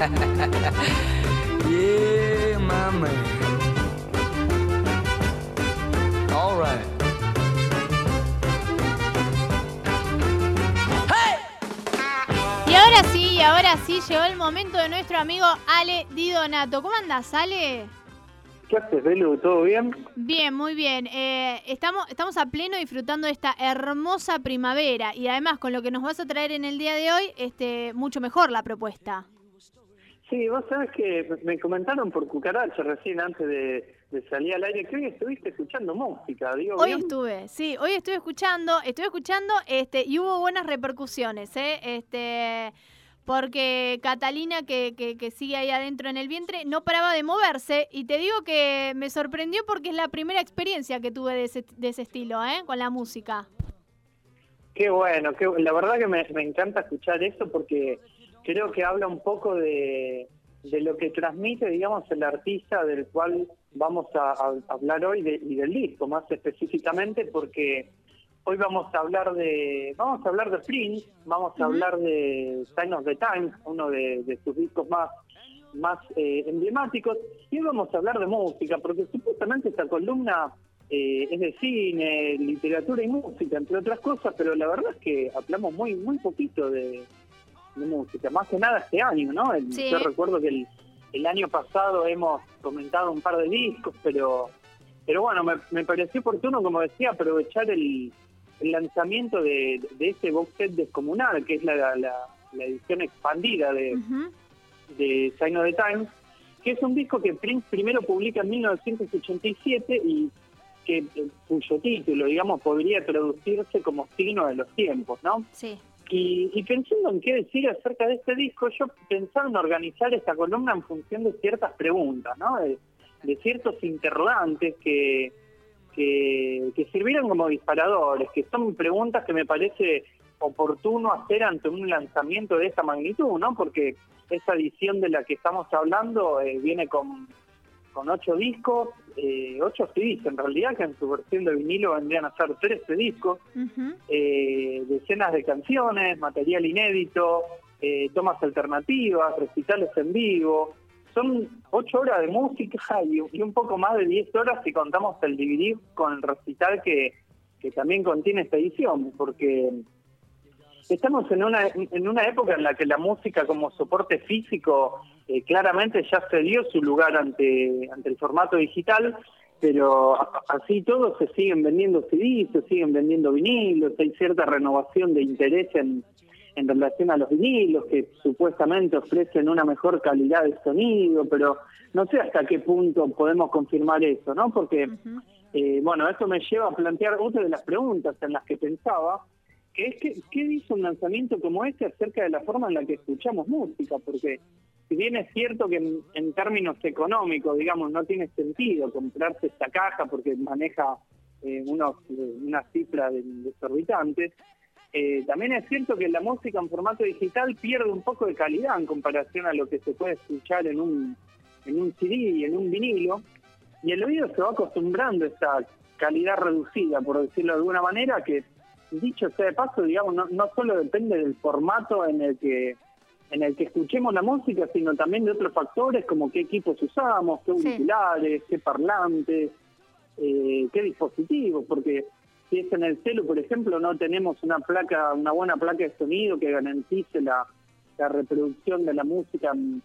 yeah, my man. All right. Y ahora sí, y ahora sí llegó el momento de nuestro amigo Ale Di Donato. ¿Cómo andas, Ale? ¿Qué haces, Belu? ¿Todo bien? Bien, muy bien. Eh, estamos, estamos a pleno disfrutando de esta hermosa primavera y además con lo que nos vas a traer en el día de hoy, este, mucho mejor la propuesta. Sí, vos sabés que me comentaron por cucaracha recién antes de, de salir al aire que hoy estuviste escuchando música, digo Hoy bien? estuve, sí, hoy estuve escuchando, estuve escuchando, este, y hubo buenas repercusiones, ¿eh? Este, porque Catalina, que, que, que sigue ahí adentro en el vientre, no paraba de moverse, y te digo que me sorprendió porque es la primera experiencia que tuve de ese, de ese estilo, ¿eh? Con la música. Qué bueno, qué, la verdad que me, me encanta escuchar eso porque creo que habla un poco de, de lo que transmite, digamos, el artista del cual vamos a, a hablar hoy de- y del disco, más específicamente porque hoy vamos a hablar de vamos a hablar de Prince, vamos a hablar de Sign of the Times, uno de, de sus discos más más eh, emblemáticos, y hoy vamos a hablar de música, porque supuestamente esta columna eh, es de cine, literatura y música, entre otras cosas, pero la verdad es que hablamos muy muy poquito de, de música, más que nada este año, ¿no? El- Sí. Yo recuerdo que el, el año pasado hemos comentado un par de discos, pero pero bueno, me, me pareció oportuno, como decía, aprovechar el, el lanzamiento de, de este box set descomunal, que es la, la, la edición expandida de, de Sign of the Times, que es un disco que Prince primero publica en 1987 y que eh, cuyo título, digamos, podría traducirse como signo de los tiempos, ¿no? Sí. Y, y pensando en qué decir acerca de este disco, yo pensaba en organizar esta columna en función de ciertas preguntas, ¿no? De, ciertos interrogantes que, que, que sirvieron como disparadores, que son preguntas que me parece oportuno hacer ante un lanzamiento de esta magnitud, ¿no? Porque esa edición de la que estamos hablando eh, viene con, con ocho discos, eh, ocho CDs en realidad, que en su versión de vinilo vendrían a ser 13 discos eh, decenas de canciones, material inédito, eh, tomas alternativas, recitales en vivo. Son ocho horas de música y, y un poco más de 10 horas si contamos el DVD con el recital que, que también contiene esta edición, porque estamos en una, en una época en la que la música como soporte físico eh, claramente ya cedió su lugar ante, ante el formato digital, pero así todo se siguen vendiendo CDs, se siguen vendiendo vinilos, hay cierta renovación de interés en, en relación a los vinilos que supuestamente ofrecen una mejor calidad de sonido, pero no sé hasta qué punto podemos confirmar eso, ¿no? Porque, eh, bueno, esto me lleva a plantear otra de las preguntas en las que pensaba, que es que, ¿qué dice un lanzamiento como este acerca de la forma en la que escuchamos música? Porque si bien es cierto que en, términos económicos, digamos, no tiene sentido comprarse esta caja porque maneja eh, unos, eh, una cifra de- eh, también es cierto que la música en formato digital pierde un poco de calidad en comparación a lo que se puede escuchar en un, en un CD y en un vinilo, y el oído se va acostumbrando a esa calidad reducida, por decirlo de alguna manera, que dicho sea de paso, digamos, no, no solo depende del formato en el que en el que escuchemos la música, sino también de otros factores como qué equipos usamos, qué Sí. auriculares, qué parlantes, eh, qué dispositivos, porque si es en el celu, por ejemplo, no tenemos una placa, una buena placa de sonido que garantice la, la reproducción de la música en,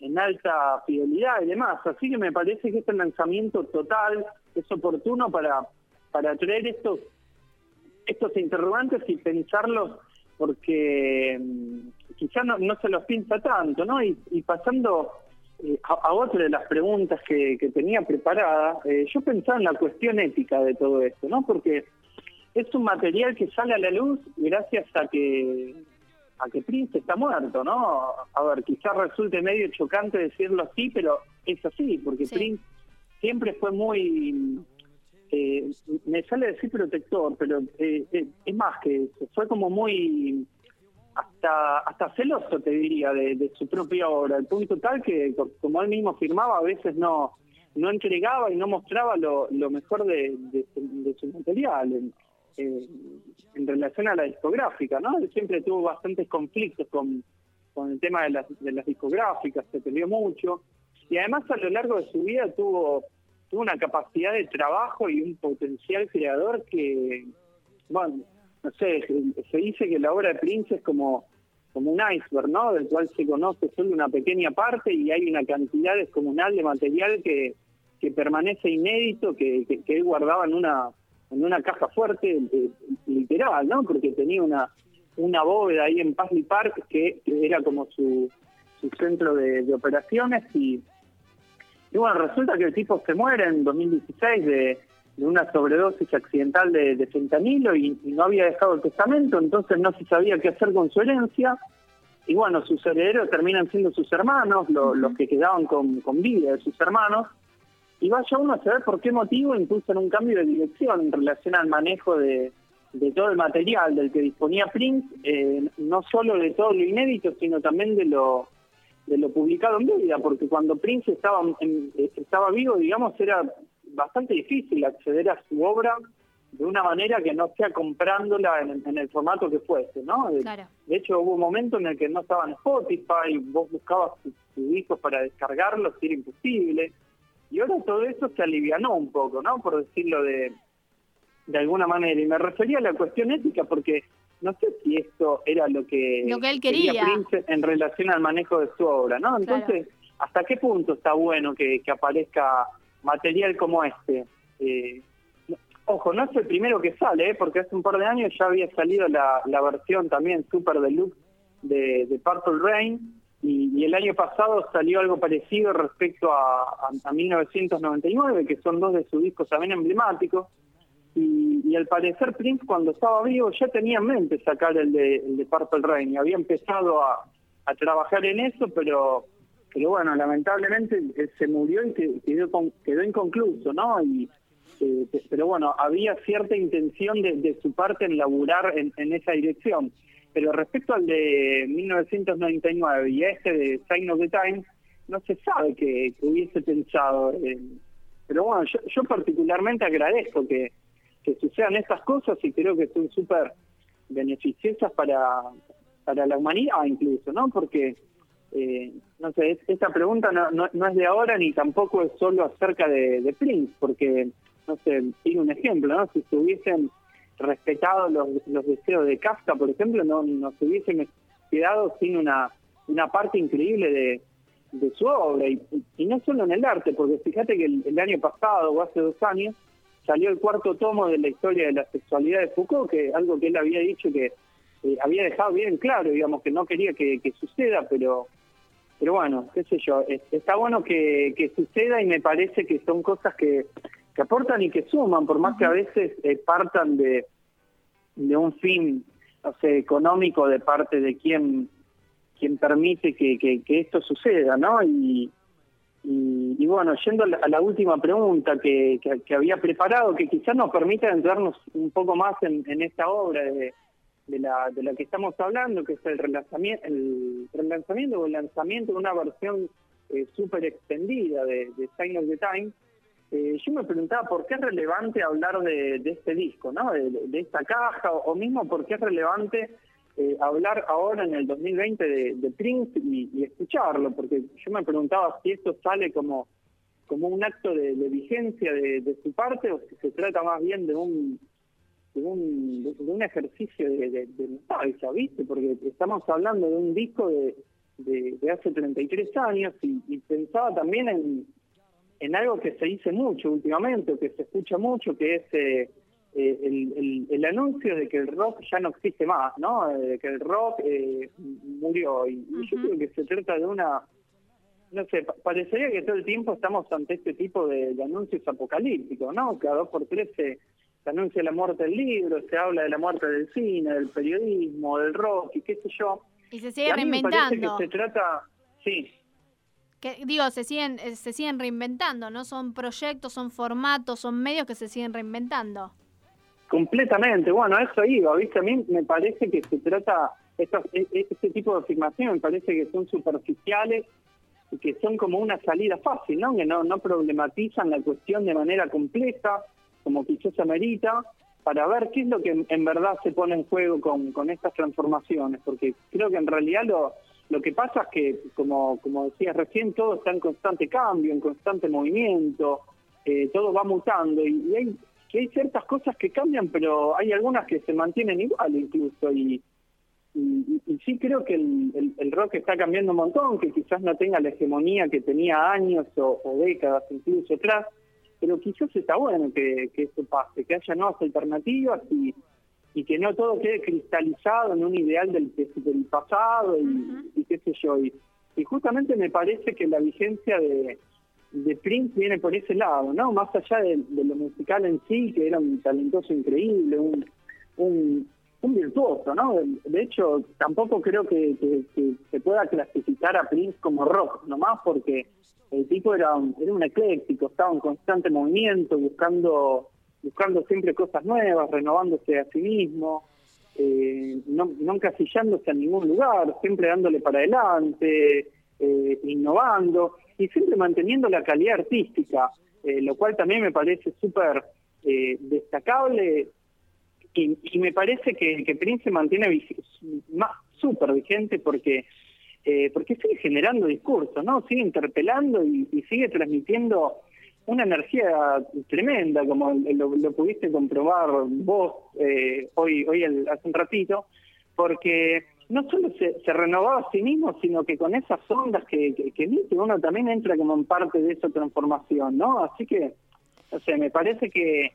en alta fidelidad y demás. Así que me parece que este lanzamiento total es oportuno para, para traer estos, estos interrogantes y pensarlos porque mm, quizá no, no se los piensa tanto, ¿no? Y, y pasando eh, a, a otra de las preguntas que, que tenía preparada, eh, yo pensaba en la cuestión ética de todo esto, ¿no? Porque es un material que sale a la luz gracias a que a que Prince está muerto, ¿no? A ver, quizás resulte medio chocante decirlo así, pero es así, porque Sí. Prince siempre fue muy, eh, me sale decir protector, pero eh, eh, es más que eso, fue como muy, hasta hasta celoso te diría de, su propia obra, al punto tal que co- como él mismo firmaba a veces no no entregaba y no mostraba lo, mejor de, su- material en, eh, en relación a la discográfica, ¿no? Él siempre tuvo bastantes conflictos con con el tema de las, de las discográficas, se peleó mucho. Y además a lo largo de su vida tuvo, tuvo una capacidad de trabajo y un potencial creador que, bueno, no sé, se dice que la obra de Prince es como, como un iceberg, ¿no? Del cual se conoce solo una pequeña parte y hay una cantidad descomunal de material que, que permanece inédito, que, que, él guardaba en una en una caja fuerte, eh, literal, ¿no? Porque tenía una una bóveda ahí en Paisley Park que, era como su, su centro de, operaciones y, y bueno, resulta que el tipo se muere en 2016 de, de una sobredosis accidental de, fentanilo y, no había dejado el testamento, entonces no se sabía qué hacer con su herencia. Y bueno, sus herederos terminan siendo sus hermanos, los que quedaban con, con vida de sus hermanos. Y vaya uno a saber por qué motivo impulsan un cambio de dirección en relación al manejo de, de todo el material del que disponía Prince, eh, no solo de todo lo inédito, sino también de lo de lo publicado en vida, porque cuando Prince estaba estaba vivo, digamos, era bastante difícil acceder a su obra de una manera que no sea comprándola en, el formato que fuese, ¿no? De, hecho, hubo un momento en el que no estaba en Spotify, vos buscabas tus discos para descargarlos y era imposible. Y ahora todo eso se alivianó un poco, ¿no? Por decirlo de, de alguna manera. Y me refería a la cuestión ética porque no sé si esto era lo que, lo que él quería, Prince en relación al manejo de su obra, ¿no? Entonces, ¿hasta qué punto está bueno que, que aparezca material como este? Eh, ojo, no es el primero que sale, ¿eh? porque hace un par de años ya había salido la, la versión también super deluxe de, de Purple Rain, y, el año pasado salió algo parecido respecto a, a, a 1999, que son dos de sus discos también emblemáticos. Y, al parecer Prince cuando estaba vivo ya tenía en mente sacar el de, el de Purple Rain y había empezado a, trabajar en eso, pero pero bueno, lamentablemente eh, se murió y quedó, quedó inconcluso, ¿no? Y, eh, pero bueno, había cierta intención de, su parte en laburar en, esa dirección. Pero respecto al de 1999 y a este de Sign of the Times, no se sabe que, hubiese pensado. pero bueno, yo, yo particularmente agradezco que, que sucedan estas cosas y creo que son súper beneficiosas para, para la humanidad incluso, ¿no? Porque, eh, no sé, esta pregunta no, no, es de ahora ni tampoco es solo acerca de, Prince, porque, no sé, tiene un ejemplo, ¿no? Si se hubiesen respetado los, los deseos de Kafka, por ejemplo, no nos hubiesen quedado sin una, una parte increíble de, de su obra, y, y no solo en el arte, porque fíjate que el año pasado o hace dos años, salió el cuarto tomo de la historia de la sexualidad de Foucault, que algo que él había dicho que eh, había dejado bien claro, digamos, que no quería que, suceda, pero pero bueno, qué sé yo, está bueno que, suceda y me parece que son cosas que, que aportan y que suman, por más que a veces eh, partan de, de un fin, no sé, económico de parte de quien, quien permite que, que, que esto suceda, ¿no? Y, y, bueno, yendo a la, última pregunta que, que, había preparado, que quizás nos permita entrarnos un poco más en, esta obra de, de, la, de la que estamos hablando, que es el relanzamiento, el relanzamiento o el lanzamiento de una versión eh, súper extendida de, de Sign of the Time. Eh, yo me preguntaba por qué es relevante hablar de, de este disco, ¿no? de, esta caja, o, mismo por qué es relevante eh, hablar ahora en el 2020 de, de Prince y, escucharlo, porque yo me preguntaba si esto sale como, como un acto de, vigencia de, su parte o si se trata más bien de un de un, de un ejercicio de, de, nostalgia, ¿viste? Porque estamos hablando de un disco de, de, hace 33 años y, y pensaba también en, en algo que se dice mucho últimamente, que se escucha mucho, que es eh, eh, el, el, anuncio de que el rock ya no existe más, ¿no? Eh, de que el rock eh, murió. Y, yo creo que se trata de una... No sé, parecería que todo el tiempo estamos ante este tipo de, anuncios apocalípticos, ¿no? Cada dos por tres se, anuncia la muerte del libro, se habla de la muerte del cine, del periodismo, del rock y qué sé yo. Y se sigue reinventando. que se trata... Sí, que, digo, se siguen, se siguen reinventando, ¿no? Son proyectos, son formatos, son medios que se siguen reinventando. Completamente, bueno, eso iba, ¿viste? A mí me parece que se trata, e, e, este tipo de afirmaciones me parece que son superficiales y que son como una salida fácil, ¿no? Que no, no problematizan la cuestión de manera completa, como quizás amerita, para ver qué es lo que en, verdad se pone en juego con, con estas transformaciones, porque creo que en realidad lo, Lo que pasa es que, como, como decías recién, todo está en constante cambio, en constante movimiento, eh, todo va mutando y, hay, hay ciertas cosas que cambian, pero hay algunas que se mantienen igual incluso y, y, sí creo que el, el, rock está cambiando un montón, que quizás no tenga la hegemonía que tenía años o, décadas incluso atrás, pero quizás está bueno que, que eso pase, que haya nuevas alternativas y, y que no todo quede cristalizado en un ideal del, del pasado y, qué sé yo. Y, justamente me parece que la vigencia de, de Prince viene por ese lado, ¿no? Más allá de, lo musical en sí, que era un talentoso increíble, un, un, un virtuoso, ¿no? De hecho, tampoco creo que, se pueda clasificar a Prince como rock, nomás porque el tipo era un, era ecléctico, estaba en constante movimiento, buscando buscando siempre cosas nuevas, renovándose a sí mismo, eh, no, no encasillándose a ningún lugar, siempre dándole para adelante, eh, innovando y siempre manteniendo la calidad artística, eh, lo cual también me parece súper destacable y, me parece que, que Prince se mantiene más súper vigente porque eh, porque sigue generando discursos, ¿no? Sigue interpelando y, sigue transmitiendo una energía tremenda, como lo, pudiste comprobar vos eh, hoy, hoy hace un ratito, porque no solo se, se, renovaba a sí mismo, sino que con esas ondas que, que, emite uno también entra como en parte de esa transformación, ¿no? Así que, o sea, me parece que,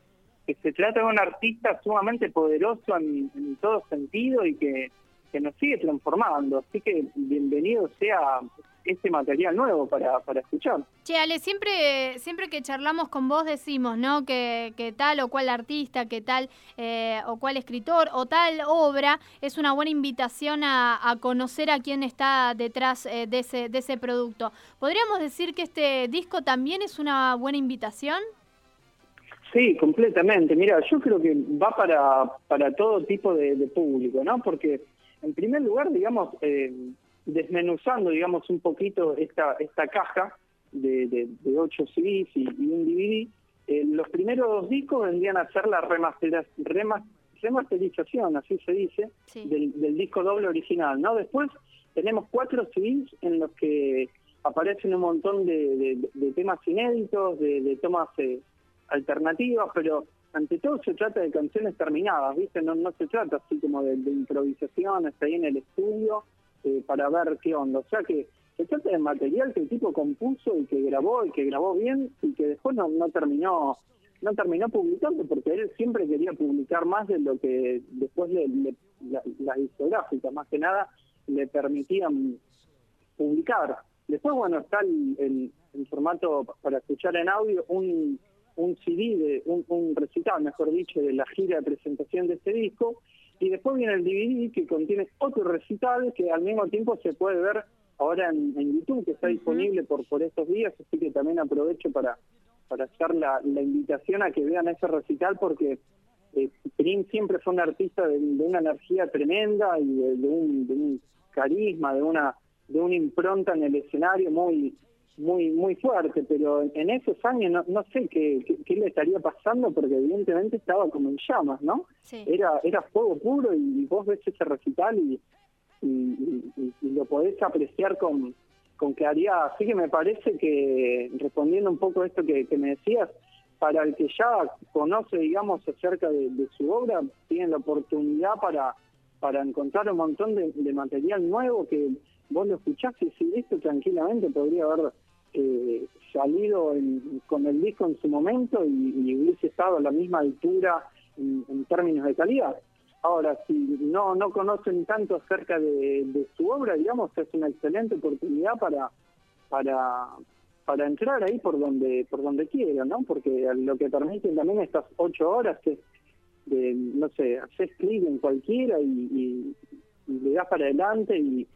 que se trata de un artista sumamente poderoso en, todo sentido y que, que, nos sigue transformando. Así que bienvenido sea este material nuevo para, para escuchar. Che, Ale, siempre, siempre que charlamos con vos decimos, ¿no? Que, que tal o cual artista, que tal eh, o cual escritor o tal obra es una buena invitación a, conocer a quién está detrás eh, de, ese, de ese producto. ¿Podríamos decir que este disco también es una buena invitación? Sí, completamente. Mira, yo creo que va para, para todo tipo de, público, ¿no? Porque, en primer lugar, digamos, eh, desmenuzando, digamos, un poquito esta, esta caja de, de, de 8 CDs y, un DVD, eh, los primeros dos discos vendrían a ser la remasterización, así se dice, del, del, disco doble original, ¿no? Después tenemos cuatro CDs en los que aparecen un montón de, de temas inéditos, de, tomas... Eh, alternativas, pero ante todo se trata de canciones terminadas, ¿viste? No, no se trata así como de, de improvisaciones ahí en el estudio eh, para ver qué onda. O sea que se trata de material que el tipo compuso y que grabó y que grabó bien y que después no, no terminó no terminó publicando porque él siempre quería publicar más de lo que después le, la, las discográficas más que nada le permitían publicar. Después, bueno, está el, el formato para escuchar en audio, un un CD, de, un, recital, mejor dicho, de la gira de presentación de este disco, y después viene el DVD que contiene otro recital que al mismo tiempo se puede ver ahora en, YouTube, que está disponible por, por estos días, así que también aprovecho para, para hacer la, invitación a que vean ese recital porque eh, Prince siempre fue un artista de, una energía tremenda y de, un, de un carisma, de una de una impronta en el escenario muy muy muy fuerte, pero en esos años no, no sé qué, qué, le estaría pasando porque evidentemente estaba como en llamas, ¿no? Era era fuego puro y vos ves ese recital y, y, lo podés apreciar con, con claridad. Así que me parece que, respondiendo un poco a esto que, me decías, para el que ya conoce, digamos, acerca de, su obra, tiene la oportunidad para, para encontrar un montón de, de material nuevo que vos lo escuchás y si esto tranquilamente podría haber eh, salido con el disco en su momento y, hubiese estado a la misma altura en, términos de calidad. Ahora, si no no conocen tanto acerca de, su obra, digamos, es una excelente oportunidad para para para entrar ahí por donde por donde quieran, ¿no? Porque lo que permiten también estas ocho horas que de, no sé, haces clic en cualquiera y, y le das para adelante y,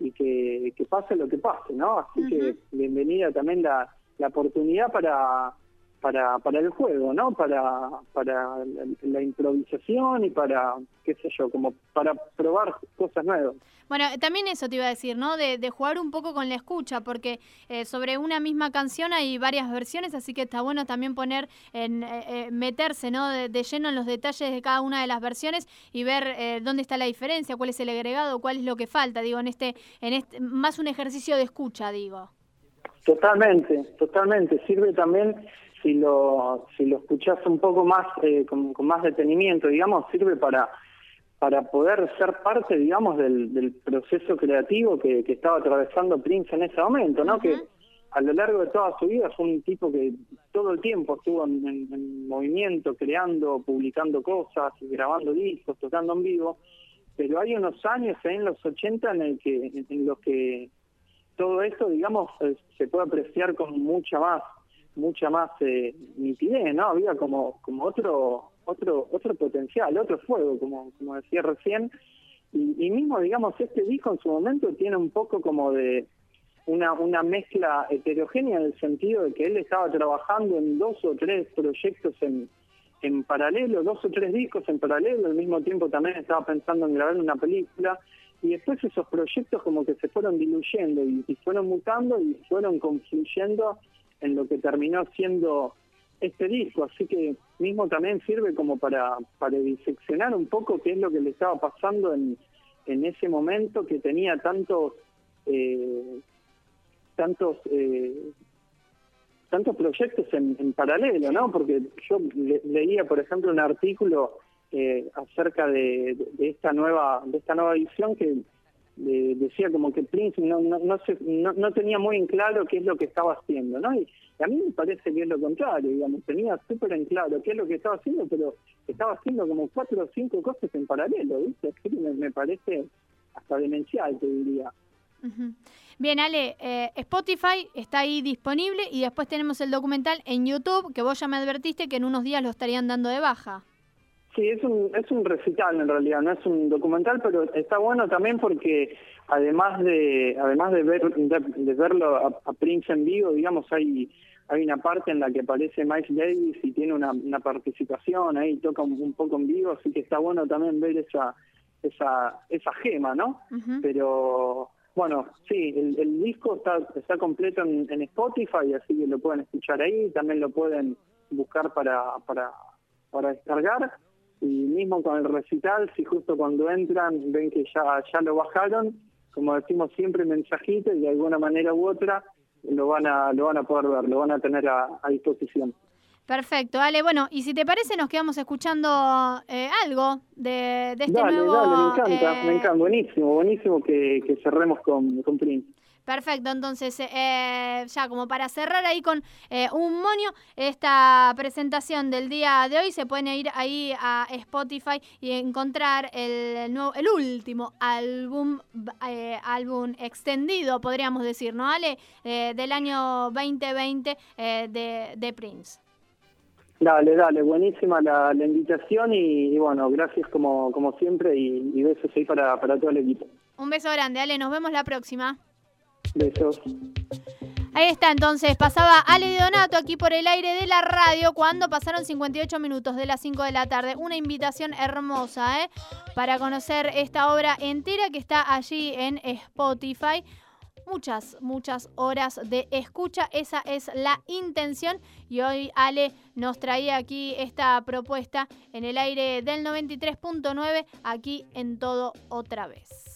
y que, que pase lo que pase, ¿no? Así que bienvenida también la, la oportunidad para, para, para el juego, ¿no? Para, para la, improvisación y para, qué sé yo, como para probar cosas nuevas. Bueno, también eso te iba a decir, ¿no? De, de jugar un poco con la escucha, porque eh, sobre una misma canción hay varias versiones, así que está bueno también poner, en eh, eh, meterse, ¿no? De, de lleno en los detalles de cada una de las versiones y ver eh, dónde está la diferencia, cuál es el agregado, cuál es lo que falta, digo, en este, en este, más un ejercicio de escucha, digo. Totalmente, totalmente. Sirve también si lo si lo escuchás un poco más eh, con, con más detenimiento, digamos, sirve para para poder ser parte, digamos, del, del proceso creativo que, que estaba atravesando Prince en ese momento, ¿no? Que a lo largo de toda su vida fue un tipo que todo el tiempo estuvo en, en- en movimiento, creando, publicando cosas, grabando discos, tocando en vivo, pero hay unos años en los 80 en, el que, en, en los que todo esto, digamos, eh, se puede apreciar con mucha más mucha más eh, nitidez, ¿no? Había como como otro otro otro potencial, otro fuego, como como decía recién, y, y mismo, digamos, este disco en su momento tiene un poco como de una una mezcla heterogénea en el sentido de que él estaba trabajando en dos o tres proyectos en en paralelo, dos o tres discos en paralelo, al mismo tiempo también estaba pensando en grabar una película, y después esos proyectos como que se fueron diluyendo y, y fueron mutando y fueron confluyendo en lo que terminó siendo este disco, así que mismo también sirve como para, para diseccionar un poco qué es lo que le estaba pasando en, en ese momento que tenía tantos eh, tantos eh, tantos proyectos en, en paralelo, ¿no? Porque yo le- leía, por ejemplo, un artículo eh, acerca de, de- esta nueva de esta nueva edición que eh, decía como que Prince no no no, se- no no tenía muy en claro qué es lo que estaba haciendo, ¿no? Y, a mí me parece que es lo contrario, digamos, tenía súper en claro qué es lo que estaba haciendo, pero estaba haciendo como cuatro o cinco cosas en paralelo, ¿viste? Que me, parece hasta demencial, te diría. Bien, Ale, eh, Spotify está ahí disponible y después tenemos el documental en YouTube, que vos ya me advertiste que en unos días lo estarían dando de baja. Sí, es un, es un recital en realidad, no es un documental, pero está bueno también porque además de además de ver de, de verlo a, a Prince en vivo, digamos, hay hay una parte en la que aparece Miles Davis y tiene una, una participación ahí, toca un, un poco en vivo, así que está bueno también ver esa esa esa gema, ¿no? Pero bueno, sí, el, el disco está está completo en, en Spotify, así que lo pueden escuchar ahí, también lo pueden buscar para para para descargar y mismo con el recital, si justo cuando entran ven que ya ya lo bajaron, como decimos siempre, mensajito y de alguna manera u otra lo van a lo van a poder ver, lo van a tener a, a disposición. Perfecto, Ale. Bueno, y si te parece, nos quedamos escuchando eh, algo de, de este dale, nuevo. dale, me encanta, eh, me encanta, buenísimo, buenísimo que, que cerremos con, con Prince. Perfecto, entonces eh, ya como para cerrar ahí con eh, un monio esta presentación del día de hoy se pueden ir ahí a Spotify y encontrar el nuevo, el último álbum eh, álbum extendido podríamos decir, ¿no, Ale? Eh, del año 2020 eh, de, de Prince. Dale, dale, buenísima la, la invitación y, y bueno, gracias como, como siempre y, y besos ahí para, para todo el equipo. Un beso grande, Ale, nos vemos la próxima. Ahí está, entonces pasaba Ale Donato aquí por el aire de la radio cuando pasaron 58 minutos de las 5 de la tarde. Una invitación hermosa, ¿eh? Para conocer esta obra entera que está allí en Spotify. Muchas, muchas horas de escucha, esa es la intención. Y hoy Ale nos traía aquí esta propuesta en el aire del 93.9, aquí en todo otra vez.